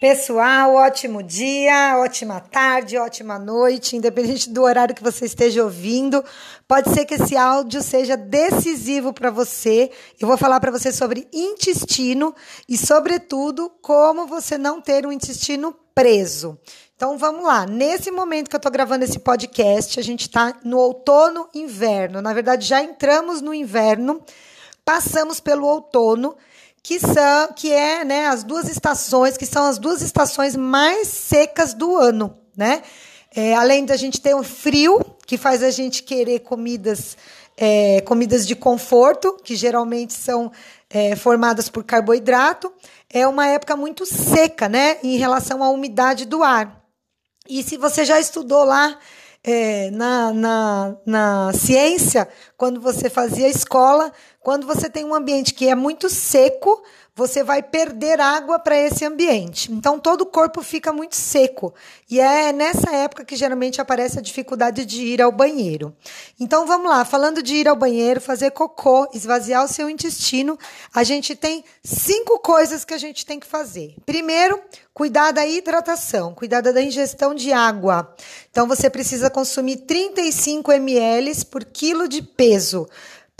Pessoal, ótimo dia, ótima tarde, ótima noite, independente do horário que você esteja ouvindo. Pode ser que esse áudio seja decisivo para você. Eu vou falar para você sobre intestino e, sobretudo, como você não ter um intestino preso. Então vamos lá. Nesse momento que eu estou gravando esse podcast, a gente está no outono inverno. Na verdade, já entramos no inverno, passamos pelo outono que são que é né, as duas estações, que são as duas estações mais secas do ano, né? É, além da gente ter o frio, que faz a gente querer comidas, é, comidas de conforto, que geralmente são é, formadas por carboidrato, é uma época muito seca, né? Em relação à umidade do ar. E se você já estudou lá é, na, na, na ciência, quando você fazia escola, quando você tem um ambiente que é muito seco, você vai perder água para esse ambiente. Então, todo o corpo fica muito seco. E é nessa época que geralmente aparece a dificuldade de ir ao banheiro. Então, vamos lá. Falando de ir ao banheiro, fazer cocô, esvaziar o seu intestino, a gente tem cinco coisas que a gente tem que fazer. Primeiro, cuidar da hidratação, cuidar da ingestão de água. Então, você precisa consumir 35 ml por quilo de peso.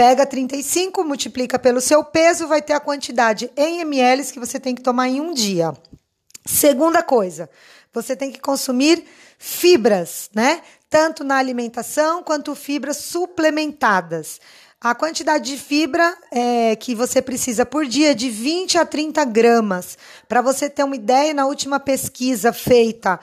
Pega 35, multiplica pelo seu peso, vai ter a quantidade em ml que você tem que tomar em um dia. Segunda coisa, você tem que consumir fibras, né? Tanto na alimentação quanto fibras suplementadas. A quantidade de fibra é, que você precisa por dia é de 20 a 30 gramas. Para você ter uma ideia, na última pesquisa feita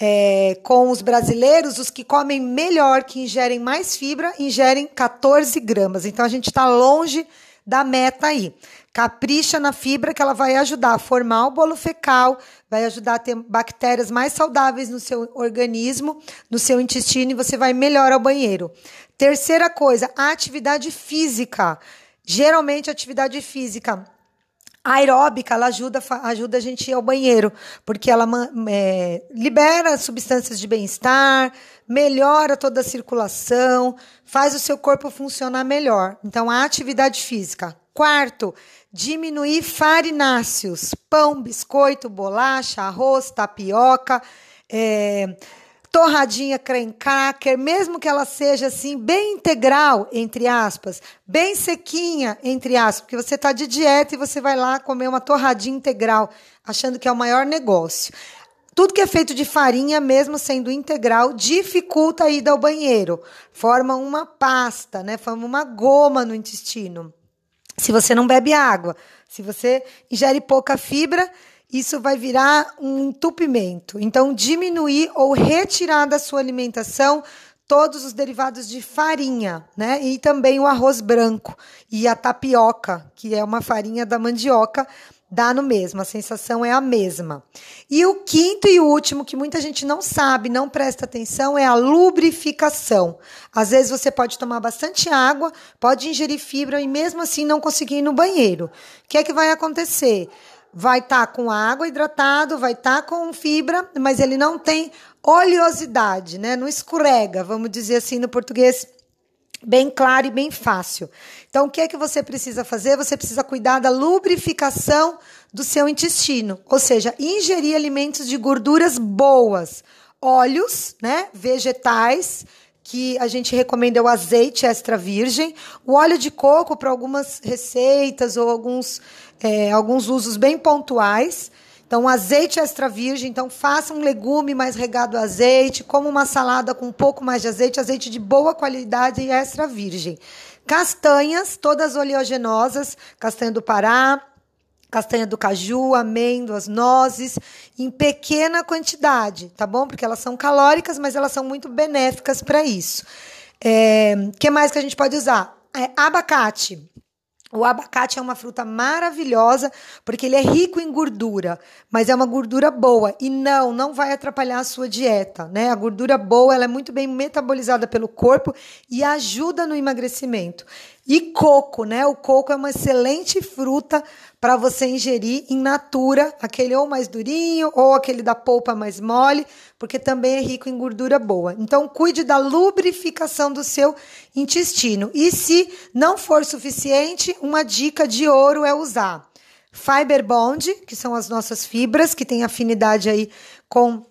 é, com os brasileiros, os que comem melhor, que ingerem mais fibra, ingerem 14 gramas. Então a gente está longe da meta aí. Capricha na fibra que ela vai ajudar a formar o bolo fecal, vai ajudar a ter bactérias mais saudáveis no seu organismo, no seu intestino e você vai melhor ao banheiro. Terceira coisa, a atividade física. Geralmente, a atividade física aeróbica, ela ajuda, ajuda a gente a ao banheiro, porque ela é, libera substâncias de bem-estar, melhora toda a circulação, faz o seu corpo funcionar melhor. Então, a atividade física. Quarto, diminuir farináceos, pão, biscoito, bolacha, arroz, tapioca, é, torradinha creme cracker, mesmo que ela seja assim bem integral, entre aspas, bem sequinha, entre aspas, porque você está de dieta e você vai lá comer uma torradinha integral, achando que é o maior negócio. Tudo que é feito de farinha, mesmo sendo integral, dificulta a ida ao banheiro. Forma uma pasta, né? Forma uma goma no intestino. Se você não bebe água, se você ingere pouca fibra, isso vai virar um entupimento. Então, diminuir ou retirar da sua alimentação todos os derivados de farinha, né? E também o arroz branco e a tapioca, que é uma farinha da mandioca, dá no mesmo, a sensação é a mesma. E o quinto e último, que muita gente não sabe, não presta atenção, é a lubrificação. Às vezes você pode tomar bastante água, pode ingerir fibra e mesmo assim não conseguir ir no banheiro. O que é que vai acontecer? Vai estar tá com água hidratado, vai estar tá com fibra, mas ele não tem oleosidade, né? Não escorrega, vamos dizer assim no português bem claro e bem fácil. Então, o que é que você precisa fazer? Você precisa cuidar da lubrificação do seu intestino, ou seja, ingerir alimentos de gorduras boas, óleos, né, vegetais, que a gente recomenda o azeite extra virgem, o óleo de coco para algumas receitas ou alguns é, alguns usos bem pontuais. Então, azeite extra virgem, então faça um legume mais regado a azeite, como uma salada com um pouco mais de azeite, azeite de boa qualidade e extra virgem. Castanhas, todas oleaginosas, castanha do Pará, castanha do caju, amêndoas, nozes, em pequena quantidade, tá bom? Porque elas são calóricas, mas elas são muito benéficas para isso. O é, que mais que a gente pode usar? É, abacate. O abacate é uma fruta maravilhosa porque ele é rico em gordura, mas é uma gordura boa e não, não vai atrapalhar a sua dieta, né? A gordura boa, ela é muito bem metabolizada pelo corpo e ajuda no emagrecimento. E coco, né? O coco é uma excelente fruta para você ingerir in natura, aquele ou mais durinho ou aquele da polpa mais mole, porque também é rico em gordura boa. Então, cuide da lubrificação do seu intestino. E se não for suficiente, uma dica de ouro é usar Fiber Bond, que são as nossas fibras, que tem afinidade aí com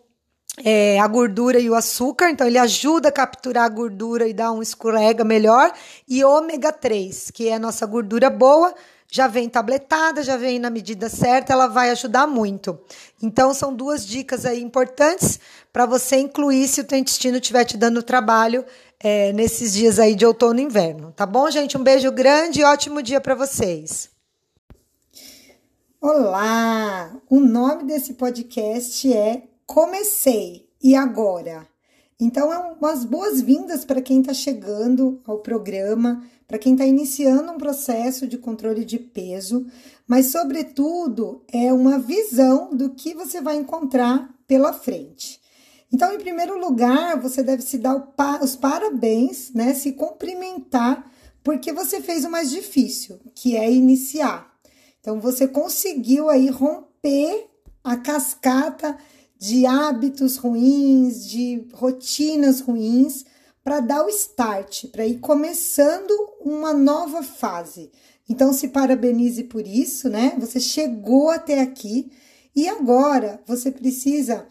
é, a gordura e o açúcar, então ele ajuda a capturar a gordura e dar um escorrega melhor. E ômega 3, que é a nossa gordura boa, já vem tabletada, já vem na medida certa, ela vai ajudar muito. Então são duas dicas aí importantes para você incluir se o teu intestino estiver te dando trabalho é, nesses dias aí de outono e inverno. Tá bom, gente? Um beijo grande e ótimo dia para vocês. Olá! O nome desse podcast é Comecei e Agora. Então, é umas boas-vindas para quem está chegando ao programa, para quem está iniciando um processo de controle de peso, mas, sobretudo, é uma visão do que você vai encontrar pela frente. Então, em primeiro lugar, você deve se dar os parabéns, né? Se cumprimentar, porque você fez o mais difícil, que é iniciar. Então você conseguiu aí romper a cascata de hábitos ruins, de rotinas ruins, para dar o start, para ir começando uma nova fase. Então se parabenize por isso, né? Você chegou até aqui e agora você precisa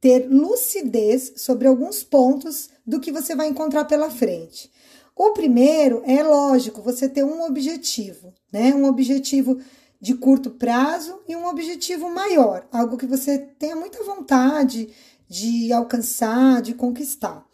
ter lucidez sobre alguns pontos do que você vai encontrar pela frente. O primeiro é lógico, você ter um objetivo, né? Um objetivo de curto prazo e um objetivo maior, algo que você tenha muita vontade de alcançar, de conquistar.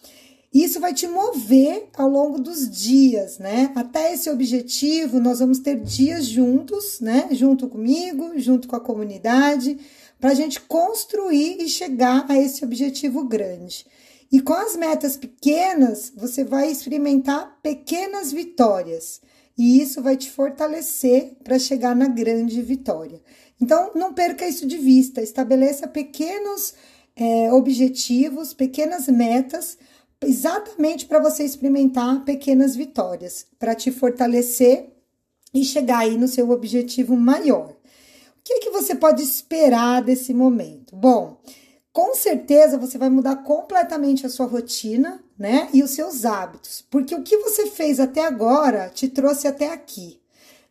Isso vai te mover ao longo dos dias, né? Até esse objetivo, nós vamos ter dias juntos, né? Junto comigo, junto com a comunidade, para a gente construir e chegar a esse objetivo grande. E com as metas pequenas, você vai experimentar pequenas vitórias e isso vai te fortalecer para chegar na grande vitória. Então, não perca isso de vista, estabeleça pequenos é, objetivos, pequenas metas, exatamente para você experimentar pequenas vitórias, para te fortalecer e chegar aí no seu objetivo maior. O que, é que você pode esperar desse momento? Bom, com certeza você vai mudar completamente a sua rotina, né? E os seus hábitos, porque o que você fez até agora te trouxe até aqui,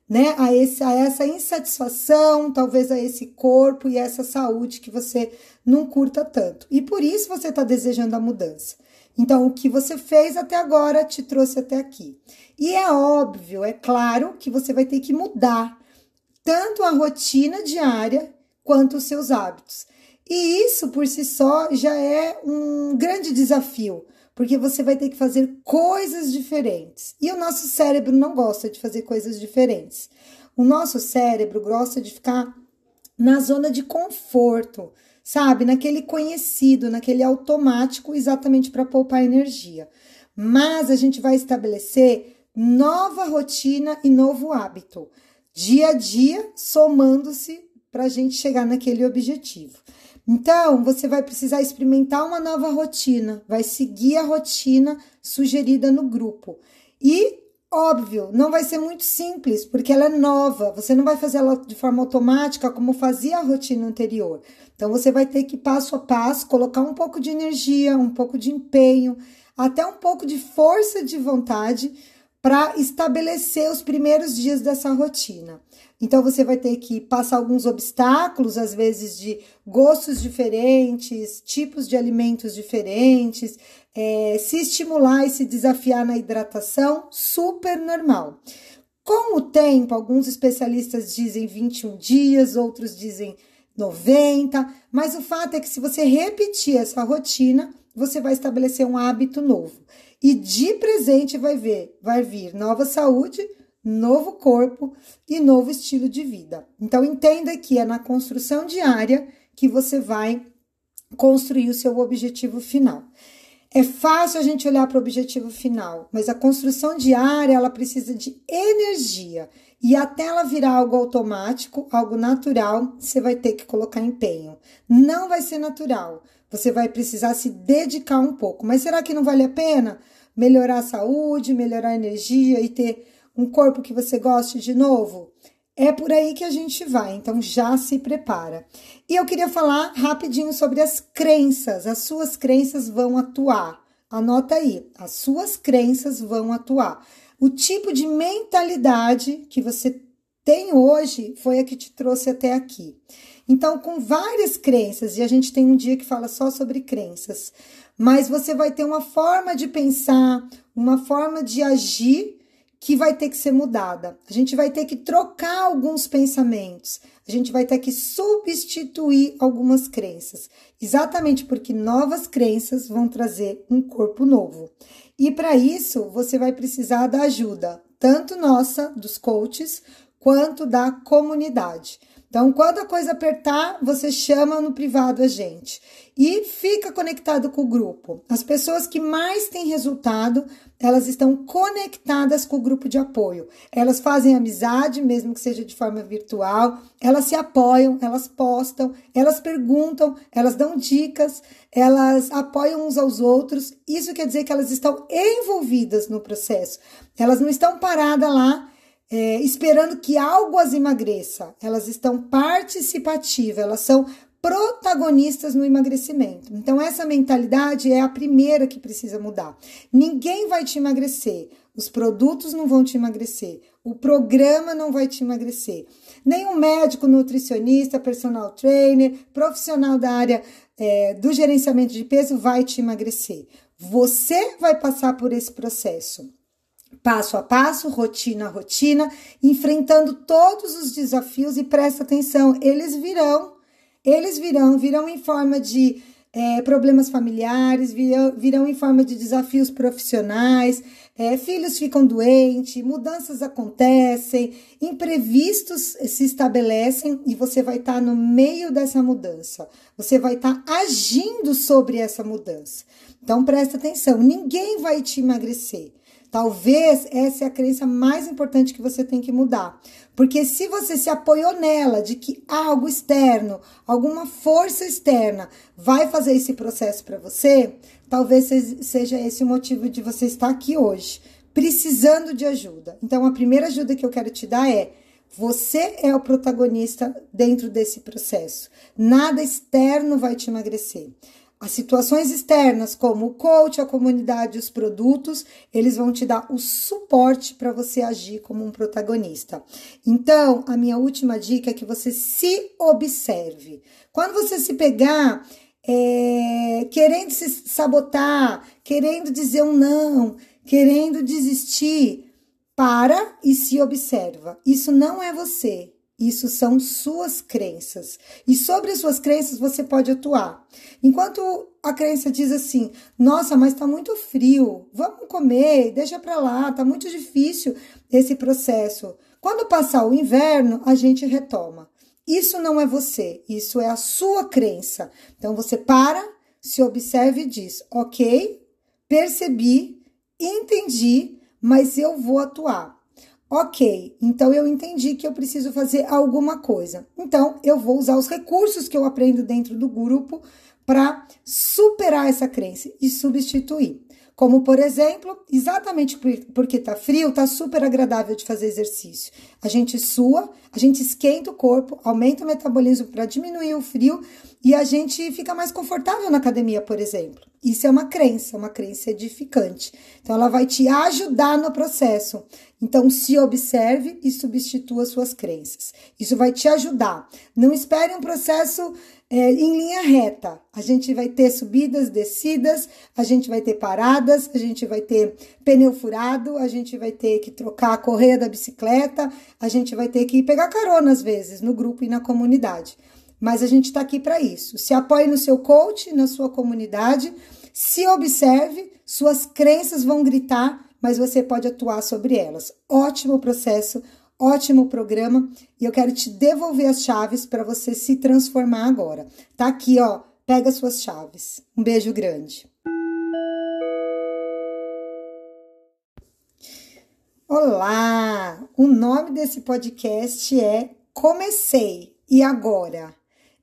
né? A, esse, a essa insatisfação, talvez a esse corpo e essa saúde que você não curta tanto. E por isso você está desejando a mudança. Então, o que você fez até agora te trouxe até aqui. E é óbvio, é claro que você vai ter que mudar tanto a rotina diária quanto os seus hábitos. E isso por si só já é um grande desafio, porque você vai ter que fazer coisas diferentes. E o nosso cérebro não gosta de fazer coisas diferentes. O nosso cérebro gosta de ficar na zona de conforto, sabe? Naquele conhecido, naquele automático, exatamente para poupar energia. Mas a gente vai estabelecer nova rotina e novo hábito, dia a dia, somando-se para a gente chegar naquele objetivo. Então, você vai precisar experimentar uma nova rotina, vai seguir a rotina sugerida no grupo. E, óbvio, não vai ser muito simples, porque ela é nova, você não vai fazer ela de forma automática como fazia a rotina anterior. Então, você vai ter que, passo a passo, colocar um pouco de energia, um pouco de empenho, até um pouco de força de vontade para estabelecer os primeiros dias dessa rotina. Então você vai ter que passar alguns obstáculos, às vezes de gostos diferentes, tipos de alimentos diferentes, é, se estimular e se desafiar na hidratação, super normal. Com o tempo, alguns especialistas dizem 21 dias, outros dizem 90, mas o fato é que se você repetir essa rotina, você vai estabelecer um hábito novo. E de presente vai ver, vai vir nova saúde, novo corpo e novo estilo de vida. Então entenda que é na construção diária que você vai construir o seu objetivo final. É fácil a gente olhar para o objetivo final, mas a construção diária ela precisa de energia e até ela virar algo automático, algo natural, você vai ter que colocar empenho. Não vai ser natural. Você vai precisar se dedicar um pouco. Mas será que não vale a pena melhorar a saúde, melhorar a energia e ter um corpo que você goste de novo? É por aí que a gente vai, então já se prepara. E eu queria falar rapidinho sobre as crenças. As suas crenças vão atuar. Anota aí, as suas crenças vão atuar. O tipo de mentalidade que você tem hoje foi a que te trouxe até aqui. Então, com várias crenças, e a gente tem um dia que fala só sobre crenças, mas você vai ter uma forma de pensar, uma forma de agir que vai ter que ser mudada. A gente vai ter que trocar alguns pensamentos, a gente vai ter que substituir algumas crenças, exatamente porque novas crenças vão trazer um corpo novo. E para isso, você vai precisar da ajuda, tanto nossa, dos coaches, quanto da comunidade. Então, quando a coisa apertar, você chama no privado a gente e fica conectado com o grupo. As pessoas que mais têm resultado, elas estão conectadas com o grupo de apoio. Elas fazem amizade, mesmo que seja de forma virtual, elas se apoiam, elas postam, elas perguntam, elas dão dicas, elas apoiam uns aos outros. Isso quer dizer que elas estão envolvidas no processo. Elas não estão paradas lá é, esperando que algo as emagreça. Elas estão participativas, elas são protagonistas no emagrecimento. Então, essa mentalidade é a primeira que precisa mudar. Ninguém vai te emagrecer, os produtos não vão te emagrecer, o programa não vai te emagrecer. Nenhum médico, nutricionista, personal trainer, profissional da área é, do gerenciamento de peso vai te emagrecer. Você vai passar por esse processo passo a passo, rotina a rotina, enfrentando todos os desafios e presta atenção, eles virão, eles virão, virão em forma de é, problemas familiares, virão, virão em forma de desafios profissionais, é, filhos ficam doentes, mudanças acontecem, imprevistos se estabelecem e você vai estar tá no meio dessa mudança, você vai estar tá agindo sobre essa mudança. Então presta atenção, ninguém vai te emagrecer. Talvez essa é a crença mais importante que você tem que mudar. Porque se você se apoiou nela de que algo externo, alguma força externa vai fazer esse processo para você, talvez seja esse o motivo de você estar aqui hoje, precisando de ajuda. Então, a primeira ajuda que eu quero te dar é: você é o protagonista dentro desse processo. Nada externo vai te emagrecer. As situações externas, como o coach, a comunidade, os produtos, eles vão te dar o suporte para você agir como um protagonista. Então, a minha última dica é que você se observe. Quando você se pegar é, querendo se sabotar, querendo dizer um não, querendo desistir, para e se observa. Isso não é você. Isso são suas crenças. E sobre as suas crenças você pode atuar. Enquanto a crença diz assim: "Nossa, mas tá muito frio. Vamos comer, deixa para lá, tá muito difícil esse processo". Quando passar o inverno, a gente retoma. Isso não é você, isso é a sua crença. Então você para, se observe e diz: "OK, percebi, entendi, mas eu vou atuar". Ok, então eu entendi que eu preciso fazer alguma coisa. Então eu vou usar os recursos que eu aprendo dentro do grupo para superar essa crença e substituir. Como, por exemplo, exatamente porque tá frio, tá super agradável de fazer exercício. A gente sua, a gente esquenta o corpo, aumenta o metabolismo para diminuir o frio e a gente fica mais confortável na academia, por exemplo. Isso é uma crença, uma crença edificante. Então, ela vai te ajudar no processo. Então, se observe e substitua suas crenças. Isso vai te ajudar. Não espere um processo é, em linha reta. A gente vai ter subidas, descidas, a gente vai ter paradas, a gente vai ter pneu furado, a gente vai ter que trocar a correia da bicicleta, a gente vai ter que pegar carona às vezes no grupo e na comunidade. Mas a gente está aqui para isso. Se apoie no seu coach, na sua comunidade, se observe, suas crenças vão gritar mas você pode atuar sobre elas. Ótimo processo, ótimo programa e eu quero te devolver as chaves para você se transformar agora. Tá aqui, ó. Pega suas chaves. Um beijo grande. Olá! O nome desse podcast é Comecei e Agora.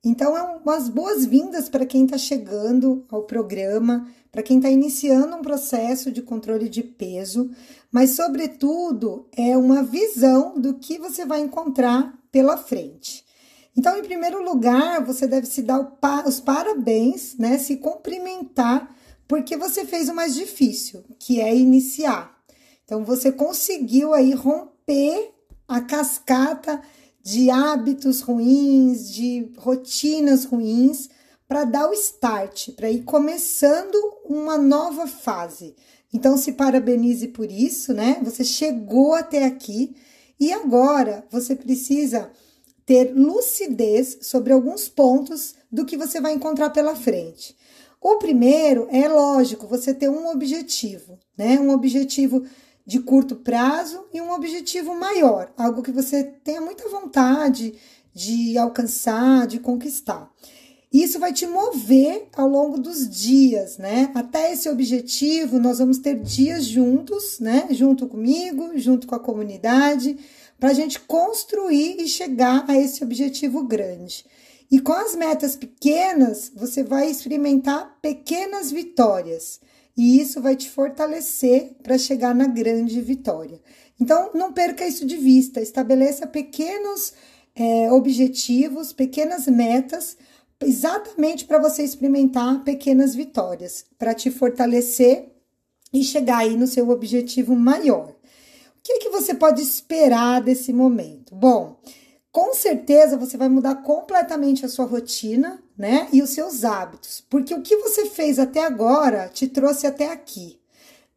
Então, é umas boas-vindas para quem está chegando ao programa, para quem está iniciando um processo de controle de peso, mas, sobretudo, é uma visão do que você vai encontrar pela frente. Então, em primeiro lugar, você deve se dar os parabéns, né? Se cumprimentar, porque você fez o mais difícil, que é iniciar. Então, você conseguiu aí romper a cascata de hábitos ruins, de rotinas ruins, para dar o start, para ir começando uma nova fase. Então se parabenize por isso, né? Você chegou até aqui e agora você precisa ter lucidez sobre alguns pontos do que você vai encontrar pela frente. O primeiro é lógico, você ter um objetivo, né? Um objetivo de curto prazo e um objetivo maior, algo que você tenha muita vontade de alcançar, de conquistar. Isso vai te mover ao longo dos dias, né? Até esse objetivo, nós vamos ter dias juntos, né? Junto comigo, junto com a comunidade, para a gente construir e chegar a esse objetivo grande. E com as metas pequenas, você vai experimentar pequenas vitórias. E isso vai te fortalecer para chegar na grande vitória. Então, não perca isso de vista. Estabeleça pequenos é, objetivos, pequenas metas exatamente para você experimentar pequenas vitórias, para te fortalecer e chegar aí no seu objetivo maior. O que, é que você pode esperar desse momento? Bom, com certeza você vai mudar completamente a sua rotina, né? E os seus hábitos, porque o que você fez até agora te trouxe até aqui,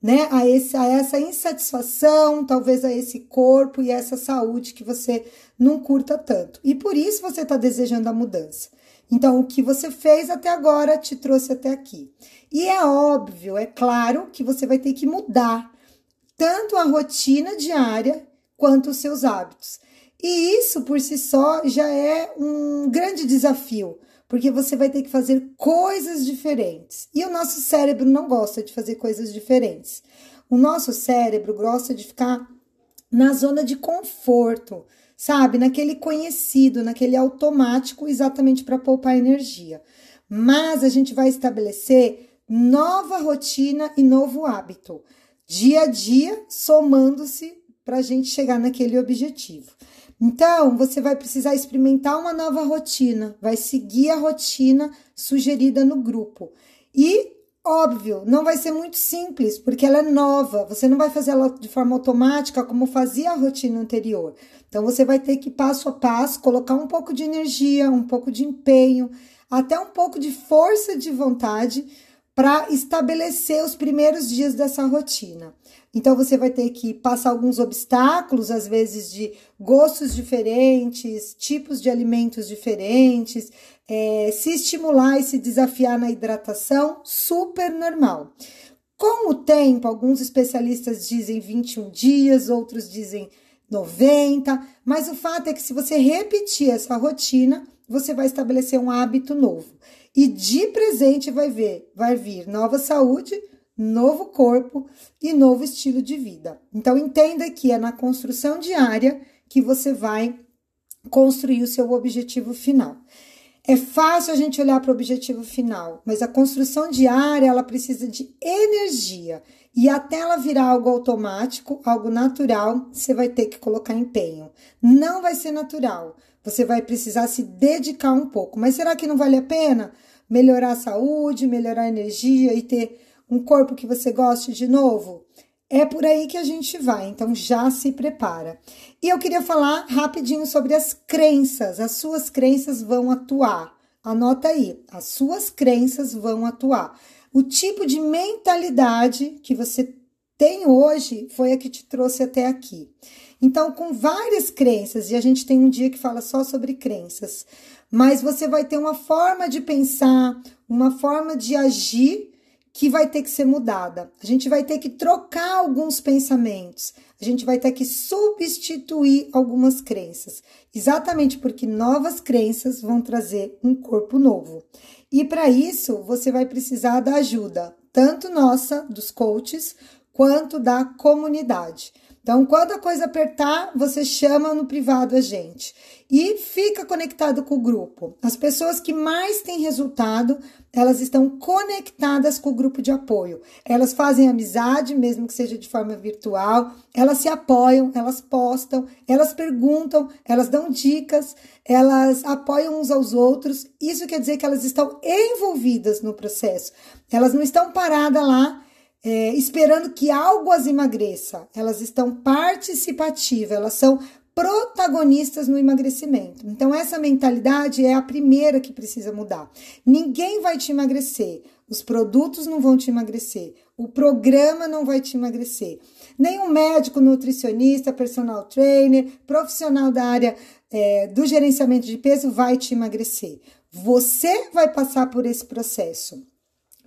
né? A, esse, a essa insatisfação, talvez a esse corpo e essa saúde que você não curta tanto. E por isso você está desejando a mudança. Então, o que você fez até agora te trouxe até aqui. E é óbvio, é claro que você vai ter que mudar tanto a rotina diária quanto os seus hábitos. E isso por si só já é um grande desafio, porque você vai ter que fazer coisas diferentes. E o nosso cérebro não gosta de fazer coisas diferentes. O nosso cérebro gosta de ficar na zona de conforto sabe? Naquele conhecido, naquele automático, exatamente para poupar energia. Mas a gente vai estabelecer nova rotina e novo hábito, dia a dia, somando-se para a gente chegar naquele objetivo. Então, você vai precisar experimentar uma nova rotina, vai seguir a rotina sugerida no grupo. E Óbvio, não vai ser muito simples, porque ela é nova. Você não vai fazer ela de forma automática como fazia a rotina anterior. Então, você vai ter que, passo a passo, colocar um pouco de energia, um pouco de empenho, até um pouco de força de vontade para estabelecer os primeiros dias dessa rotina. Então você vai ter que passar alguns obstáculos, às vezes de gostos diferentes, tipos de alimentos diferentes, é, se estimular e se desafiar na hidratação, super normal. Com o tempo, alguns especialistas dizem 21 dias, outros dizem 90, mas o fato é que se você repetir essa rotina, você vai estabelecer um hábito novo. E de presente vai ver, vai vir nova saúde, novo corpo e novo estilo de vida. Então entenda que é na construção diária que você vai construir o seu objetivo final. É fácil a gente olhar para o objetivo final, mas a construção diária ela precisa de energia e até ela virar algo automático, algo natural, você vai ter que colocar empenho. Não vai ser natural. Você vai precisar se dedicar um pouco. Mas será que não vale a pena melhorar a saúde, melhorar a energia e ter um corpo que você goste de novo? É por aí que a gente vai, então já se prepara. E eu queria falar rapidinho sobre as crenças. As suas crenças vão atuar. Anota aí, as suas crenças vão atuar. O tipo de mentalidade que você tem hoje foi a que te trouxe até aqui. Então, com várias crenças, e a gente tem um dia que fala só sobre crenças, mas você vai ter uma forma de pensar, uma forma de agir que vai ter que ser mudada. A gente vai ter que trocar alguns pensamentos, a gente vai ter que substituir algumas crenças, exatamente porque novas crenças vão trazer um corpo novo. E para isso, você vai precisar da ajuda, tanto nossa, dos coaches, quanto da comunidade. Então, quando a coisa apertar, você chama no privado a gente e fica conectado com o grupo. As pessoas que mais têm resultado, elas estão conectadas com o grupo de apoio. Elas fazem amizade, mesmo que seja de forma virtual, elas se apoiam, elas postam, elas perguntam, elas dão dicas, elas apoiam uns aos outros. Isso quer dizer que elas estão envolvidas no processo. Elas não estão paradas lá é, esperando que algo as emagreça. Elas estão participativas, elas são protagonistas no emagrecimento. Então, essa mentalidade é a primeira que precisa mudar. Ninguém vai te emagrecer, os produtos não vão te emagrecer, o programa não vai te emagrecer. Nenhum médico, nutricionista, personal trainer, profissional da área é, do gerenciamento de peso vai te emagrecer. Você vai passar por esse processo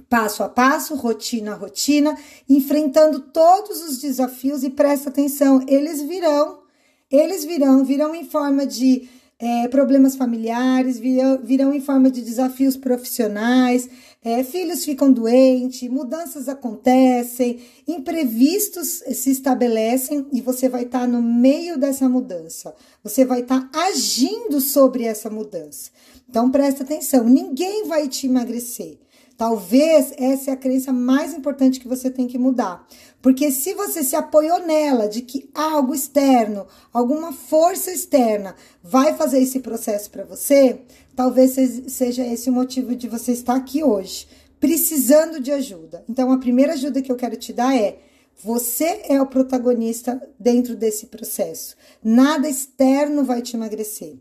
passo a passo, rotina a rotina, enfrentando todos os desafios e presta atenção, eles virão eles virão, virão em forma de é, problemas familiares, virão, virão em forma de desafios profissionais, é, filhos ficam doentes, mudanças acontecem, imprevistos se estabelecem e você vai estar tá no meio dessa mudança, você vai estar tá agindo sobre essa mudança. Então presta atenção, ninguém vai te emagrecer. Talvez essa é a crença mais importante que você tem que mudar. Porque se você se apoiou nela de que algo externo, alguma força externa vai fazer esse processo para você, talvez seja esse o motivo de você estar aqui hoje, precisando de ajuda. Então, a primeira ajuda que eu quero te dar é: você é o protagonista dentro desse processo. Nada externo vai te emagrecer.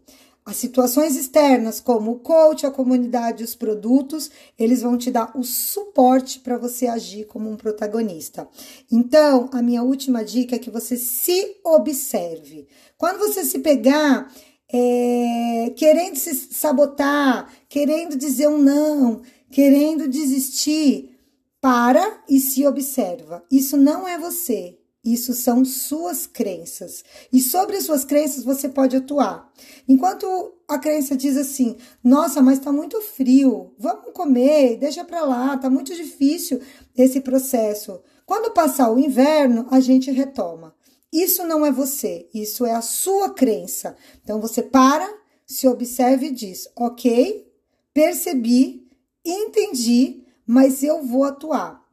As situações externas, como o coach, a comunidade, os produtos, eles vão te dar o suporte para você agir como um protagonista. Então, a minha última dica é que você se observe. Quando você se pegar é, querendo se sabotar, querendo dizer um não, querendo desistir, para e se observa. Isso não é você. Isso são suas crenças. E sobre as suas crenças você pode atuar. Enquanto a crença diz assim: "Nossa, mas tá muito frio. Vamos comer, deixa para lá, tá muito difícil esse processo". Quando passar o inverno, a gente retoma. Isso não é você, isso é a sua crença. Então você para, se observe e diz: "OK, percebi, entendi, mas eu vou atuar".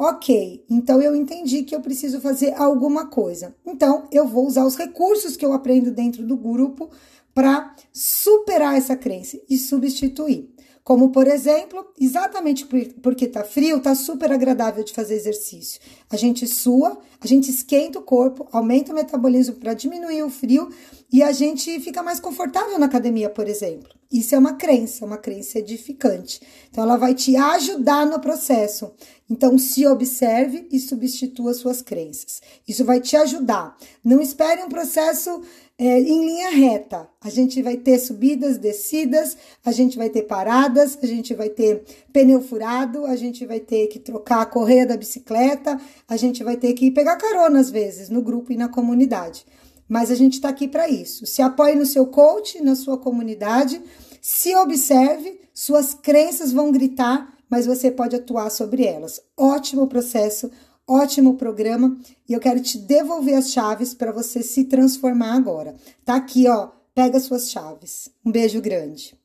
Ok, então eu entendi que eu preciso fazer alguma coisa. Então eu vou usar os recursos que eu aprendo dentro do grupo para superar essa crença e substituir. Como, por exemplo, exatamente porque tá frio, tá super agradável de fazer exercício. A gente sua, a gente esquenta o corpo, aumenta o metabolismo para diminuir o frio e a gente fica mais confortável na academia, por exemplo. Isso é uma crença, uma crença edificante. Então, ela vai te ajudar no processo. Então, se observe e substitua suas crenças. Isso vai te ajudar. Não espere um processo é, em linha reta. A gente vai ter subidas, descidas, a gente vai ter paradas, a gente vai ter pneu furado, a gente vai ter que trocar a correia da bicicleta, a gente vai ter que pegar carona às vezes no grupo e na comunidade. Mas a gente está aqui para isso. Se apoie no seu coach, na sua comunidade, se observe, suas crenças vão gritar, mas você pode atuar sobre elas. Ótimo processo, ótimo programa e eu quero te devolver as chaves para você se transformar agora. Tá aqui, ó, pega suas chaves. Um beijo grande.